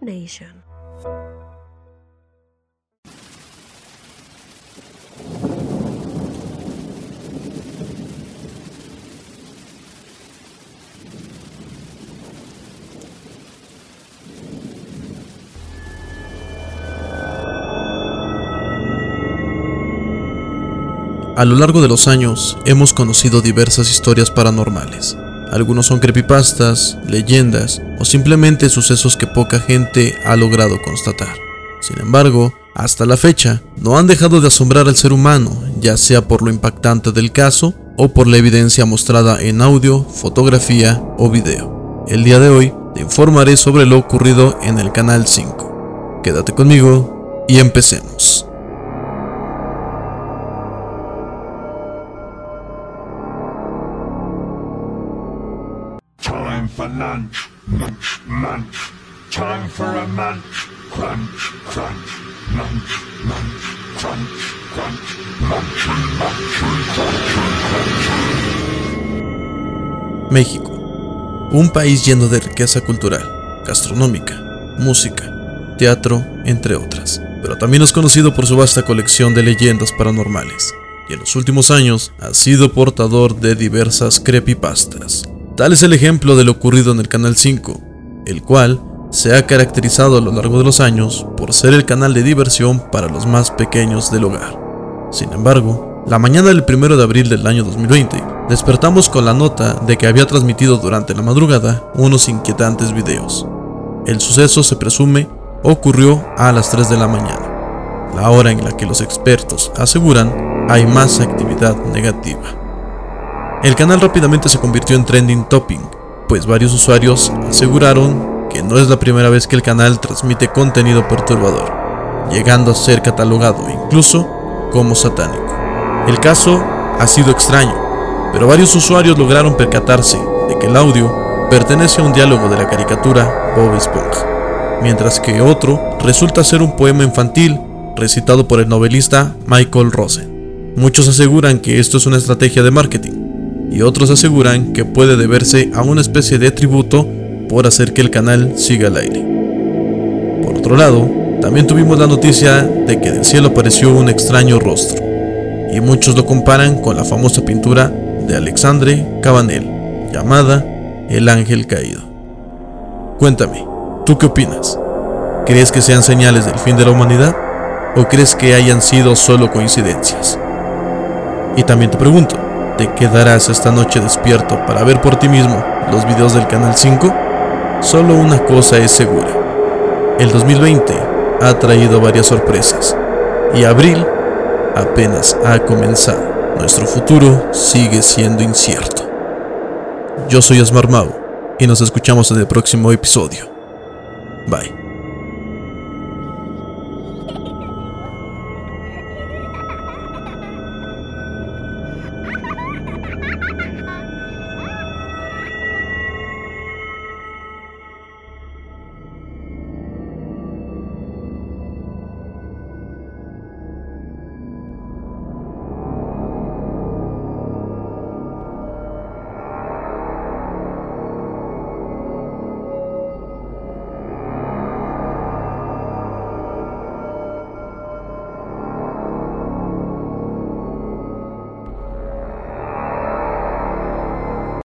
Nation. A lo largo de los años hemos conocido diversas historias paranormales. Algunos son creepypastas, leyendas o simplemente sucesos que poca gente ha logrado constatar. Sin embargo, hasta la fecha, no han dejado de asombrar al ser humano, ya sea por lo impactante del caso o por la evidencia mostrada en audio, fotografía o video. El día de hoy te informaré sobre lo ocurrido en el Canal 5. Quédate conmigo y empecemos. México. Un país lleno de riqueza cultural, gastronómica, música, teatro, entre otras. Pero también es conocido por su vasta colección de leyendas paranormales. Y en los últimos años ha sido portador de diversas creepypastas. Tal es el ejemplo de lo ocurrido en el Canal 5, el cual se ha caracterizado a lo largo de los años por ser el canal de diversión para los más pequeños del hogar. Sin embargo, la mañana del 1 de abril del año 2020, despertamos con la nota de que había transmitido durante la madrugada unos inquietantes videos. El suceso se presume ocurrió a las 3 de la mañana, la hora en la que los expertos aseguran hay más actividad negativa. El canal rápidamente se convirtió en trending topping, pues varios usuarios aseguraron que no es la primera vez que el canal transmite contenido perturbador, llegando a ser catalogado incluso como satánico. El caso ha sido extraño, pero varios usuarios lograron percatarse de que el audio pertenece a un diálogo de la caricatura Bob Esponja, mientras que otro resulta ser un poema infantil recitado por el novelista Michael Rosen. Muchos aseguran que esto es una estrategia de marketing, y otros aseguran que puede deberse a una especie de tributo por hacer que el canal siga al aire. Por otro lado, también tuvimos la noticia de que del cielo apareció un extraño rostro, y muchos lo comparan con la famosa pintura de Alexandre Cabanel, llamada El Ángel Caído. Cuéntame, ¿tú qué opinas? ¿Crees que sean señales del fin de la humanidad? ¿O crees que hayan sido solo coincidencias? Y también te pregunto, ¿te quedarás esta noche despierto para ver por ti mismo los videos del Canal 5? Solo una cosa es segura. El 2020 ha traído varias sorpresas y abril apenas ha comenzado. Nuestro futuro sigue siendo incierto. Yo soy Osmar Mau y nos escuchamos en el próximo episodio. Bye.